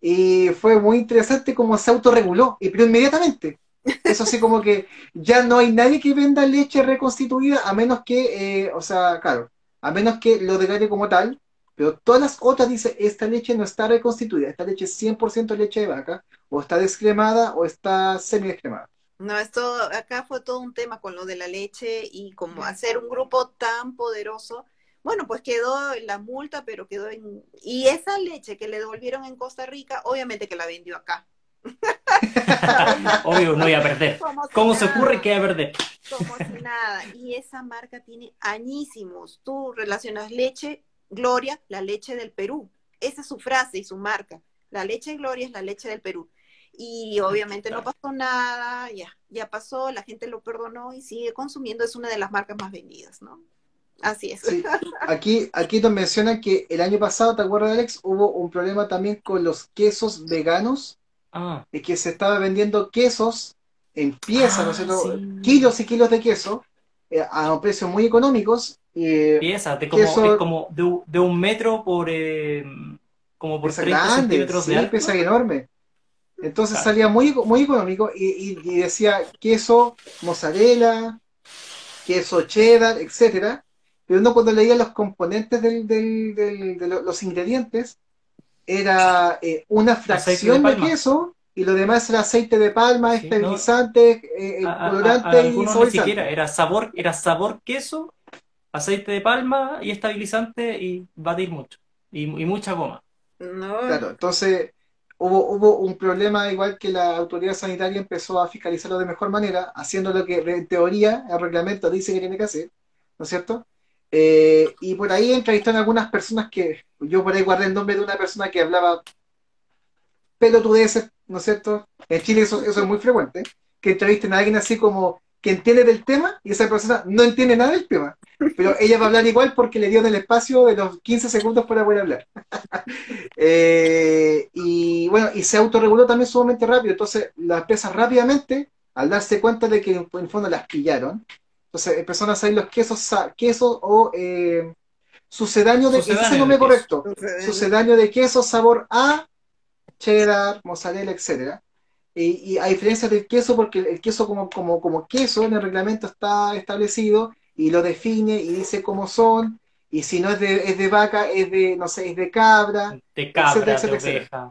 Y fue muy interesante cómo se autorreguló, y, pero inmediatamente. Eso sí, como que ya no hay nadie que venda leche reconstituida, a menos que, eh, o sea, claro, a menos que lo declare como tal, pero todas las otras dicen, esta leche no está reconstituida, esta leche es 100% leche de vaca, o está descremada o está semi-descremada. No, esto, acá fue todo un tema con lo de la leche y como hacer un grupo tan poderoso bueno, pues quedó la multa, pero quedó en... Y esa leche que le devolvieron en Costa Rica, obviamente que la vendió acá. Obvio, no iba a perder. ¿Cómo se ocurre que iba a perder? Como si nada. Y esa marca tiene añísimos. Tú relacionas leche, Gloria, la leche del Perú. Esa es su frase y su marca. La leche Gloria es la leche del Perú. Y obviamente no pasó nada, ya, ya pasó, la gente lo perdonó y sigue consumiendo, es una de las marcas más vendidas, ¿no? Así es. Aquí, aquí nos mencionan que el año pasado, ¿te acuerdas, Alex? Hubo un problema también con los quesos veganos, ah. y que se estaba vendiendo quesos en piezas, ¿no es cierto? Ah, kilos y kilos de queso eh, a precios muy económicos. Eh, piezas, de como, como de, un metro por, eh, como por 30 centímetros de alto. enorme. Entonces salía muy, muy económico y, decía queso mozzarella, queso cheddar, etcétera. Pero uno cuando leía los componentes del, de los ingredientes, era eh, una fracción de, queso y lo demás era aceite de palma, estabilizante, eh, colorante y ni siquiera, era sabor, era sabor queso, aceite de palma y estabilizante y batir mucho. Y, y mucha goma. Claro, entonces hubo, hubo un problema igual que la autoridad sanitaria empezó a fiscalizarlo de mejor manera, haciendo lo que en teoría el reglamento dice que tiene que hacer, ¿no es cierto? Eh, y por ahí entrevistaron algunas personas que, yo por ahí guardé el nombre de una persona que hablaba pelotudeces, ¿no es cierto? En Chile eso, eso es muy frecuente, que entrevisten a alguien así como que entiende del tema y esa persona no entiende nada del tema. Pero ella va a hablar igual porque le dio en el espacio de los 15 segundos para poder hablar. Eh, y bueno, y se autorreguló también sumamente rápido. Entonces, las empresas rápidamente, al darse cuenta de que en el fondo las pillaron, entonces empezaron a salir los quesos, quesos o eh, sucedáneo de queso, ese nombre correcto, sucedáneo de queso sabor a cheddar, mozzarella, etcétera. Y, a diferencia del queso, porque el queso como, como, como queso en el reglamento está establecido y lo define y dice cómo son, y si no es de, es de vaca, es de, no sé, es de cabra, de cabra, de oveja.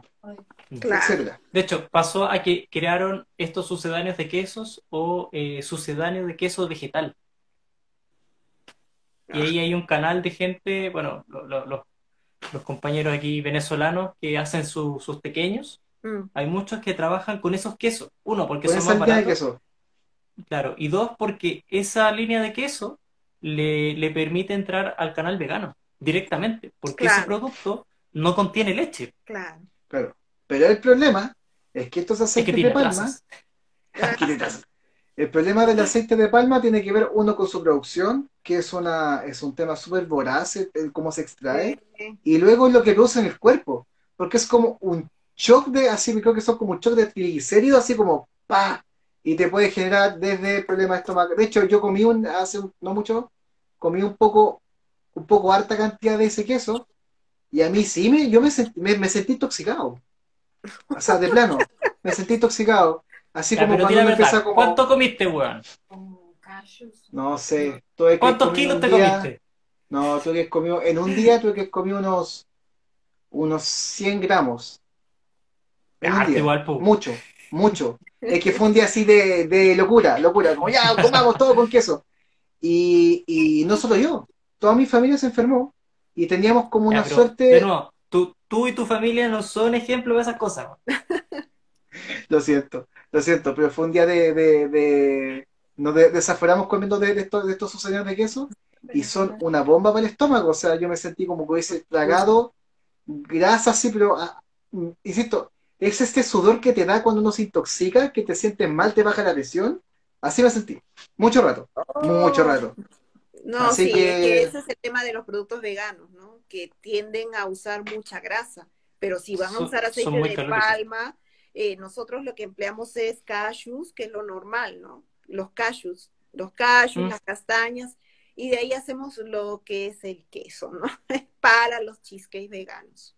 De hecho, pasó a que crearon estos sucedáneos de quesos o eh, sucedáneos de queso vegetal. Y ahí hay un canal de gente, bueno, los compañeros aquí venezolanos que hacen sus pequeños. Mm. Hay muchos que trabajan con esos quesos. Uno, porque son más baratos. Claro, y dos, porque esa línea de queso le, permite entrar al canal vegano directamente, porque ese producto no contiene leche. Claro. Claro. Pero el problema es que estos aceites de palma. el problema del aceite de palma tiene que ver uno con su producción, que es una es un tema súper voraz, cómo se extrae, y luego lo que produce en el cuerpo, porque es como un shock de, así creo que son como shock de triglicéridos, así como pa, y te puede generar desde problemas de estómago. De hecho, yo comí un, hace no mucho, comí un poco, un poco harta cantidad de ese queso, y a mí sí, me, yo me, sentí, me, sentí intoxicado. O sea, de plano, me sentí intoxicado. Así como cuando me empieza como... ¿Cuánto comiste, weón? No sé. ¿Cuántos kilos te comiste? No, tuve que comido, en un día tuve que comer unos, unos 100 gramos. Ah, igual, Mucho, mucho. Es que fue un día así de, locura, locura, como ya, comamos todo con queso. Y, no solo yo, toda mi familia se enfermó y teníamos como una suerte... De tú, tú y tu familia no son ejemplos de esas cosas. lo siento, lo siento, pero fue un día de... de, nos desaforamos comiendo de, estos, de estos sucedáneos de queso y son una bomba para el estómago. O sea, yo me sentí como que hubiese tragado grasa así, pero, ah, insisto, es este sudor que te da cuando uno se intoxica, que te sientes mal, te baja la presión. Así me sentí. Mucho rato. mucho oh. rato. No, sí, que... ese es el tema de los productos veganos, ¿no? Que tienden a usar mucha grasa. Pero si van a usar aceite de palma, eh, nosotros lo que empleamos es cashews, que es lo normal, ¿no? Los cashews, los cashews, mm. las castañas, y de ahí hacemos lo que es el queso, ¿no? Para los cheesecakes veganos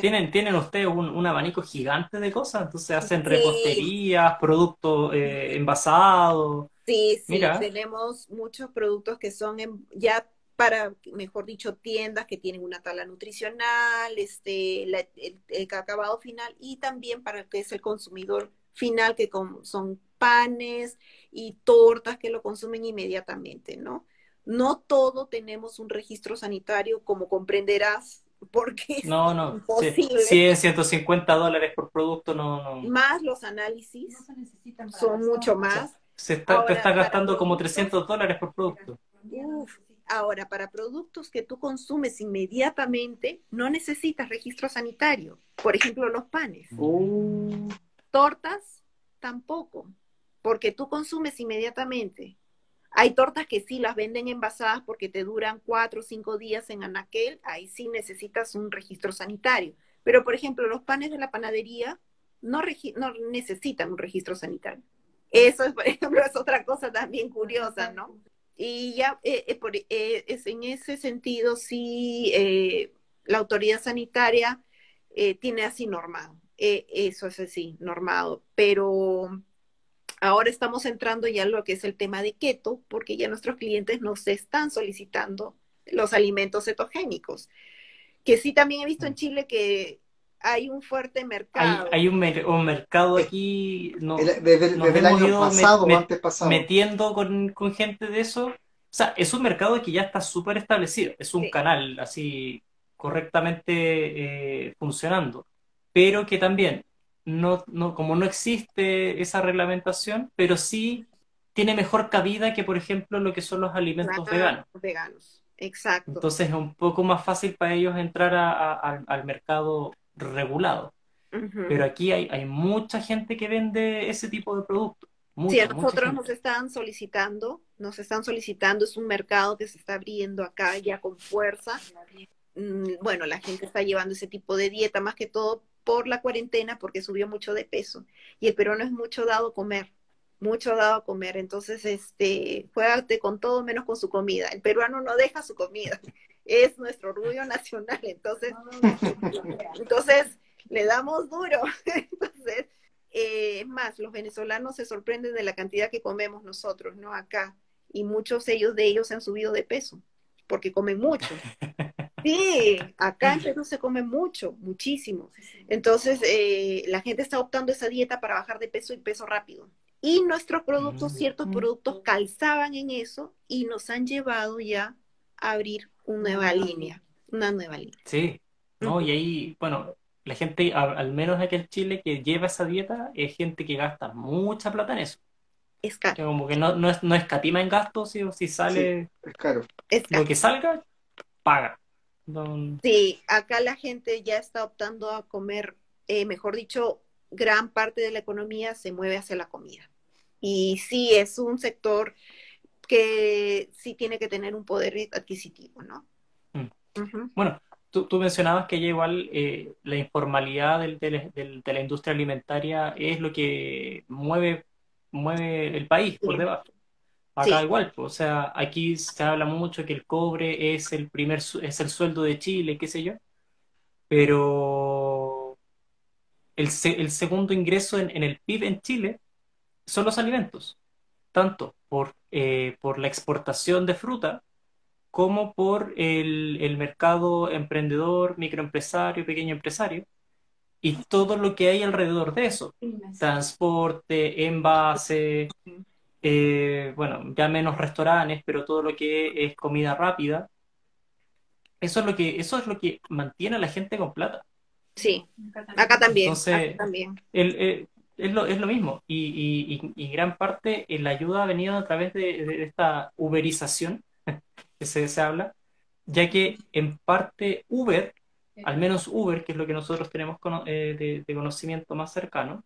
tienen, tienen ustedes un, abanico gigante de cosas, entonces hacen reposterías, productos eh, envasados. Sí, sí, tenemos muchos productos que son ya para, mejor dicho, tiendas que tienen una tabla nutricional, este, el, el, acabado final y también para que es el consumidor final, que son panes y tortas que lo consumen inmediatamente, ¿no? No todo tenemos un registro sanitario, como comprenderás, porque no, no. imposible. 100, 150 dólares por producto, no, no. Más los análisis son mucho más. Se está, Ahora, te está para gastando como productos- 300 dólares por producto. Uf. Ahora, para productos que tú consumes inmediatamente, no necesitas registro sanitario. Por ejemplo, los panes. Uh, Tortas, tampoco, porque tú consumes inmediatamente. Hay tortas que sí las venden envasadas porque te duran cuatro o cinco días en anaquel, ahí sí necesitas un registro sanitario. Pero, por ejemplo, los panes de la panadería no, necesitan un registro sanitario. Eso, es, por ejemplo, es otra cosa también curiosa, ¿no? Y ya eh, eh, por- eh, es en ese sentido, sí, eh, la autoridad sanitaria tiene así normado. Eso es así, normado. Pero ahora estamos entrando ya en lo que es el tema de keto, porque ya nuestros clientes nos están solicitando los alimentos cetogénicos. Que sí también he visto en Chile que hay un fuerte mercado. hay un, mer- un mercado aquí, no, el- desde, nos desde el año ido pasado antes pasado. metiendo con, con gente de eso. O sea, es un mercado que ya está súper establecido, es un Sí. canal así correctamente eh, funcionando, pero que también, no, no, como no existe esa reglamentación, pero sí tiene mejor cabida que, por ejemplo, lo que son los alimentos veganos. Veganos, exacto. Entonces es un poco más fácil para ellos entrar a- a- al, al mercado regulado. Pero aquí hay, hay mucha gente que vende ese tipo de productos. Mucha, Sí, a nosotros nos están solicitando, nos están solicitando, es un mercado que se está abriendo acá ya con fuerza. Mm, Bueno, la gente está llevando ese tipo de dieta, más que todo por la cuarentena, porque subió mucho de peso. Y el peruano es mucho dado a comer, mucho dado a comer. Entonces, este, juégate con todo menos con su comida. El peruano no deja su comida, es nuestro orgullo nacional. Entonces, entonces le damos duro. Entonces, eh, es más, los venezolanos se sorprenden de la cantidad que comemos nosotros, ¿no? Acá. Y muchos ellos de ellos se han subido de peso, porque comen mucho. Sí, acá en Perú se come mucho, muchísimo. Entonces, eh, la gente está optando esa dieta para bajar de peso y peso rápido. Y nuestros productos, Mm. ciertos productos calzaban en eso y nos han llevado ya a abrir una nueva línea, una nueva línea. Sí, ¿no? Y ahí, bueno, la gente, al menos aquí en Chile, que lleva esa dieta, es gente que gasta mucha plata en eso. Es Que caro, como que no, no, es, no escatima en gastos, o si sale Es caro. es caro. lo que salga, paga. No- Sí, acá la gente ya está optando a comer, eh, mejor dicho, gran parte de la economía se mueve hacia la comida. Y sí, es un sector que sí tiene que tener un poder adquisitivo, ¿no? Mm. Bueno, tú, tú mencionabas que ya igual eh, la informalidad del- del- del- de la industria alimentaria es lo que mueve, mueve el país por Sí. debajo. Acá Sí. igual, pues, o sea, aquí se habla mucho que el cobre es el primer, es el sueldo de Chile, qué sé yo, pero el, el segundo ingreso en, en el PIB en Chile son los alimentos, tanto por, eh, por la exportación de fruta como por el, el mercado emprendedor, microempresario, pequeño empresario, y todo lo que hay alrededor de eso, transporte, envase, eh, bueno, ya menos restaurantes, pero todo lo que es comida rápida, eso es lo que, eso es lo que mantiene a la gente con plata. Sí, acá también, Entonces- acá también. El- eh, es lo, es lo mismo, y, y- y- y gran parte eh, la ayuda ha venido a través de, de esta uberización que se, se habla, ya que en parte Uber, al menos Uber, que es lo que nosotros tenemos eh, de, de conocimiento más cercano,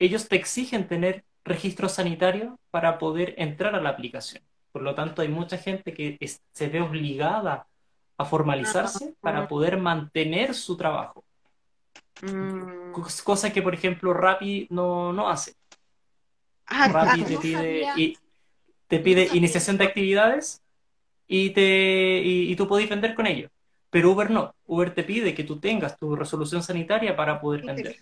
ellos te exigen tener registro sanitario para poder entrar a la aplicación. Por lo tanto, hay mucha gente que es- se ve obligada a formalizarse para poder mantener su trabajo. Mm. Cos- Cosa que, por ejemplo, Rappi no, no hace. Ah, Rappi ah, te no pide, y, te pide iniciación de actividades y, te, y, y tú podés vender con ello. Pero Uber no. Uber te pide que tú tengas tu resolución sanitaria para poder vender.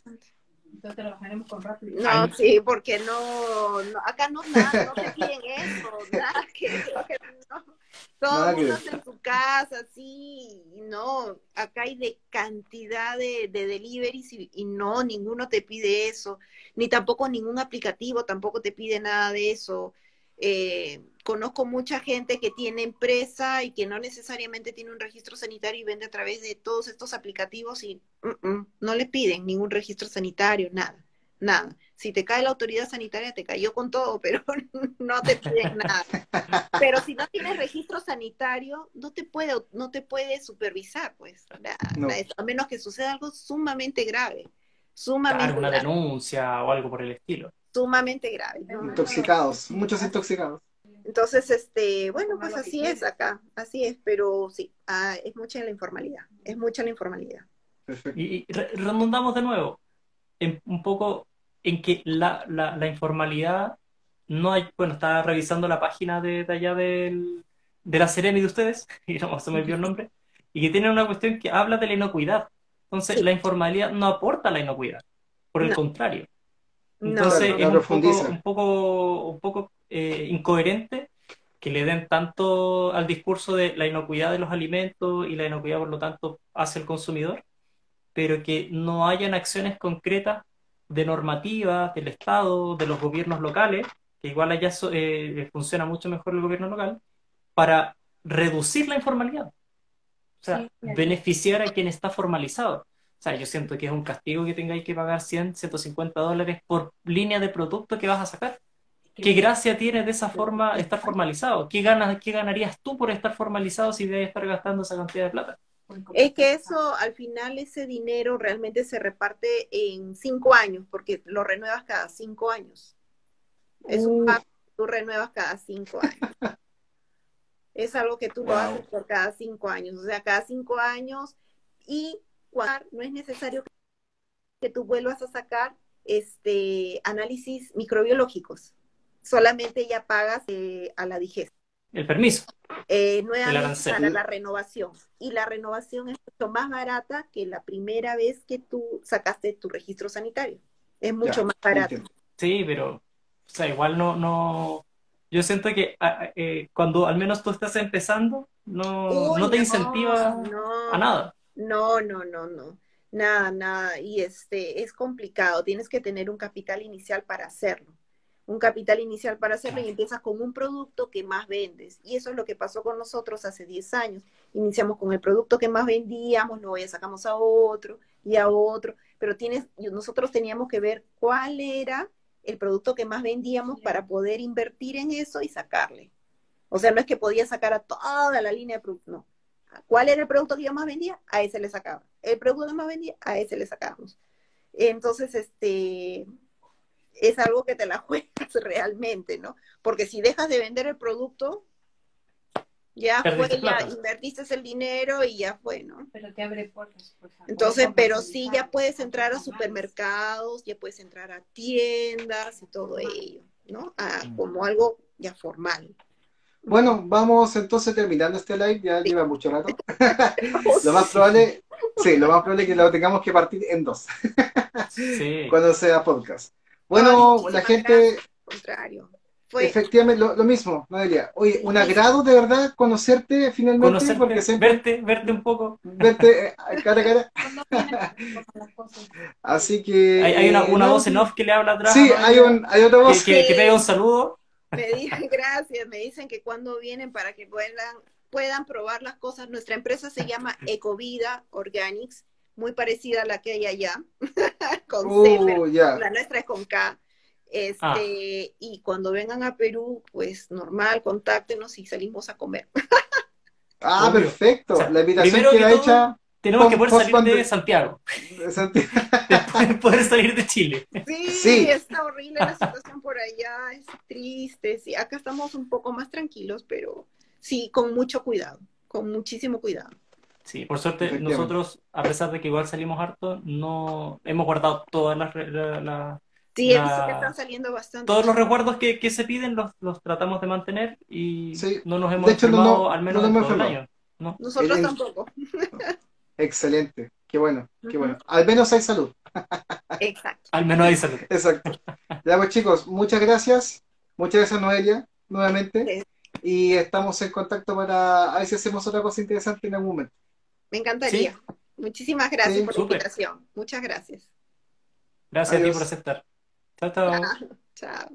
Entonces trabajaremos con rápido. No, Ay. sí, porque no, no- acá no, nada, no te piden eso, nada que, que no. Todo el mundo en su casa, sí, y no, acá hay de cantidad de, de deliveries y, y no, ninguno te pide eso, ni tampoco ningún aplicativo tampoco te pide nada de eso. Eh, conozco mucha gente que tiene empresa y que no necesariamente tiene un registro sanitario y vende a través de todos estos aplicativos y no le piden ningún registro sanitario, nada, nada. Si te cae la autoridad sanitaria, te cayó con todo, pero no te piden nada. Pero si no tienes registro sanitario, no te puede, no te puede supervisar, pues, a menos que suceda algo sumamente grave. Sumamente una denuncia o algo por el estilo. Sumamente grave. Intoxicados, muchos intoxicados. Entonces, este, bueno, pues así es acá, así es, pero sí, ah, es mucha la informalidad, es mucha la informalidad. Y, redundamos de nuevo, en, un poco en que la, la, informalidad no hay, bueno, estaba revisando la página de, allá del, de la Seremi de ustedes, y no se me olvidó el nombre, y que tiene una cuestión que habla de la inocuidad. Entonces, la informalidad no aporta la inocuidad, por el contrario. Entonces, es un poco, un poco, un poco eh, incoherente que le den tanto al discurso de la inocuidad de los alimentos y la inocuidad, por lo tanto, hacia el consumidor, pero que no hayan acciones concretas de normativa del Estado, de los gobiernos locales, que igual allá eh, funciona mucho mejor el gobierno local, para reducir la informalidad. O sea, beneficiar a quien está formalizado. O sea, yo siento que es un castigo que tengáis que pagar 100, 150 dólares por línea de producto que vas a sacar. ¿Qué gracia tiene de esa forma estar formalizado? ¿Qué, ganas, ¿Qué ganarías tú por estar formalizado si debes estar gastando esa cantidad de plata? Es que eso, al final, ese dinero realmente se reparte en cinco años, porque lo renuevas cada cinco años. Es un pago que tú renuevas cada cinco años. es algo que tú lo haces por cada cinco años. O sea, cada cinco años y no es necesario que tú vuelvas a sacar este análisis microbiológicos solamente ya pagas eh, a la digestión. El permiso. Eh, nuevamente para la renovación. Y la renovación es mucho más barata que la primera vez que tú sacaste tu registro sanitario. Es mucho más barato. Sí, pero, o sea, igual no, no, yo siento que eh, cuando al menos tú estás empezando, no, no te incentiva a nada. No, no, no, no. Nada, nada. Y este, es complicado. Tienes que tener un capital inicial para hacerlo un capital inicial para hacerlo y empiezas con un producto que más vendes. Y eso es lo que pasó con nosotros hace 10 años. Iniciamos con el producto que más vendíamos, luego ya sacamos a otro y a otro, pero tienes, nosotros teníamos que ver cuál era el producto que más vendíamos para poder invertir en eso y sacarle. O sea, no es que podía sacar a toda la línea de productos, no. ¿Cuál era el producto que yo más vendía? A ese le sacaba. El producto que más vendía, a ese le sacábamos. Entonces, este, es algo que te la juegas realmente, ¿no? Porque si dejas de vender el producto, ya fue, ya invertiste el dinero y ya fue, ¿no? Pero te abre puertas. Por Entonces, pero sí ya puedes entrar a supermercados, ya puedes entrar a tiendas y todo ello, ¿no? Mm. como algo ya formal. Bueno, vamos entonces terminando este live, ya lleva mucho rato. lo más probable, sí, lo más probable es que lo tengamos que partir en dos. sí. Cuando sea podcast. Bueno, la gente... Contrario. Efectivamente, lo, mismo, Noelia. Oye, un agrado de verdad conocerte finalmente. porque verte, verte un poco. Verte eh, cara a cara. Así que... Hay, una, una voz en off que le habla atrás. Sí, hay, un, hay otra voz. Que, que, pega un saludo. Me dicen gracias, me dicen que cuando vienen para que puedan, puedan probar las cosas. Nuestra empresa se llama Ecovida Organics muy parecida a la que hay allá, con uh, la nuestra es con K. Este, ah. Y cuando vengan a Perú, pues normal, contáctenos y salimos a comer. ah, perfecto. la invitación queda hecha. Tenemos que poder salir de Santiago. De Santiago. poder salir de Chile. Sí, sí, está horrible la situación por allá, es triste. Sí, acá estamos un poco más tranquilos, pero sí, con mucho cuidado, con muchísimo cuidado. Sí, por suerte nosotros, a pesar de que igual salimos harto, no hemos guardado todas las... sí, que están saliendo bastante. Todos los recuerdos que, que se piden los, los, tratamos de mantener y no nos hemos enfermado al menos no un año. ¿no? Nosotros tampoco. Excelente, qué bueno, qué bueno. Al menos hay salud. Exacto. Al menos hay salud. Exacto. Ya pues chicos, muchas gracias. Muchas gracias Noelia, nuevamente. Y estamos en contacto para a ver si hacemos otra cosa interesante en algún momento. Me encantaría. Muchísimas gracias por la invitación. Muchas gracias. Gracias a ti por aceptar. Chao, chao. chao.